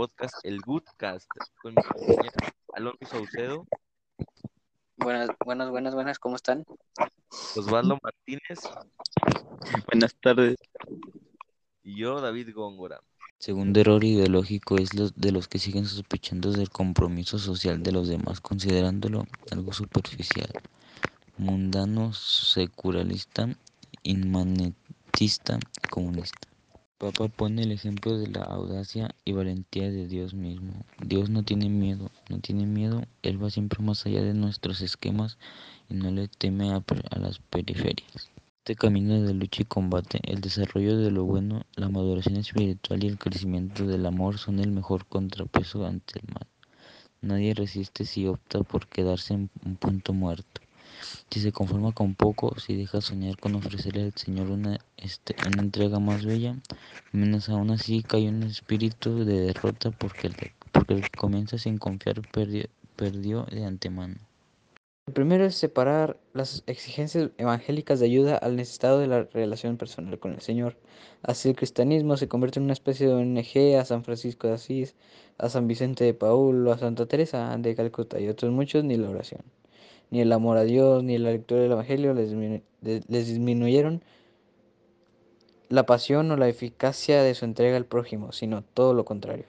podcast El Goodcast con mi compañero Alonso Saucedo, Buenas, buenas, buenas, buenas, ¿cómo están? Osvaldo Martínez Buenas tardes. y yo, David Góngora. Segundo error ideológico es los de los que siguen sospechando del compromiso social de los demás, considerándolo algo superficial, mundano, secularista, inmanentista comunista. Papa pone el ejemplo de la audacia y valentía de Dios mismo. Dios no tiene miedo, no tiene miedo, Él va siempre más allá de nuestros esquemas y no le teme a, las periferias. Este camino de lucha y combate, el desarrollo de lo bueno, la maduración espiritual y el crecimiento del amor son el mejor contrapeso ante el mal. Nadie resiste si opta por quedarse en un punto muerto. Si se conforma con poco, si deja soñar con ofrecerle al Señor una, este, una entrega más bella, menos aún así cae un espíritu de derrota porque el, que- porque comienza sin confiar perdió, perdió de antemano. El primero es separar las exigencias evangélicas de ayuda al necesitado de la relación personal con el Señor. Así el cristianismo se convierte en una especie de ONG a San Francisco de Asís, a San Vicente de Paul, a Santa Teresa de Calcuta y otros muchos, ni la oración, ni el amor a Dios, ni la lectura del Evangelio les disminuyeron la pasión o la eficacia de su entrega al prójimo, sino todo lo contrario.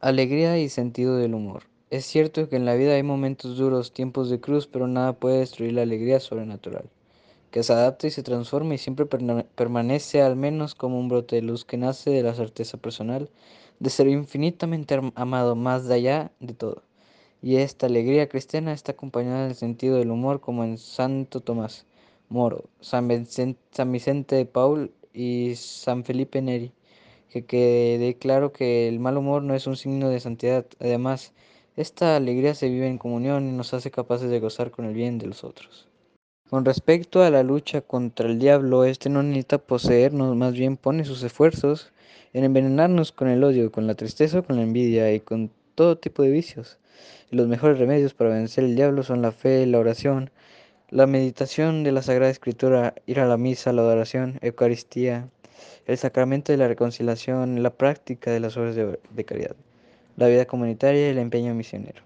Alegría y sentido del humor. Es cierto que en la vida hay momentos duros, tiempos de cruz, pero nada puede destruir la alegría sobrenatural, que se adapta y se transforma y siempre permanece al menos como un brote de luz que nace de la certeza personal de ser infinitamente am- amado más allá de todo. Y esta alegría cristiana está acompañada del sentido del humor como en Santo Tomás Moro, San Vicen- San Vicente de Paul y San Felipe Neri que quede claro que el mal humor no es un signo de santidad. Además, esta alegría se vive en comunión y nos hace capaces de gozar con el bien de los otros. Con respecto a la lucha contra el diablo, este no necesita poseernos, más bien pone sus esfuerzos en envenenarnos con el odio, con la tristeza, con la envidia y con todo tipo de vicios. Y los mejores remedios para vencer el diablo son la fe, la oración, la meditación de la Sagrada Escritura, ir a la misa, la adoración, Eucaristía, el sacramento de la reconciliación, la práctica de las obras de, de caridad, la vida comunitaria y el empeño misionero.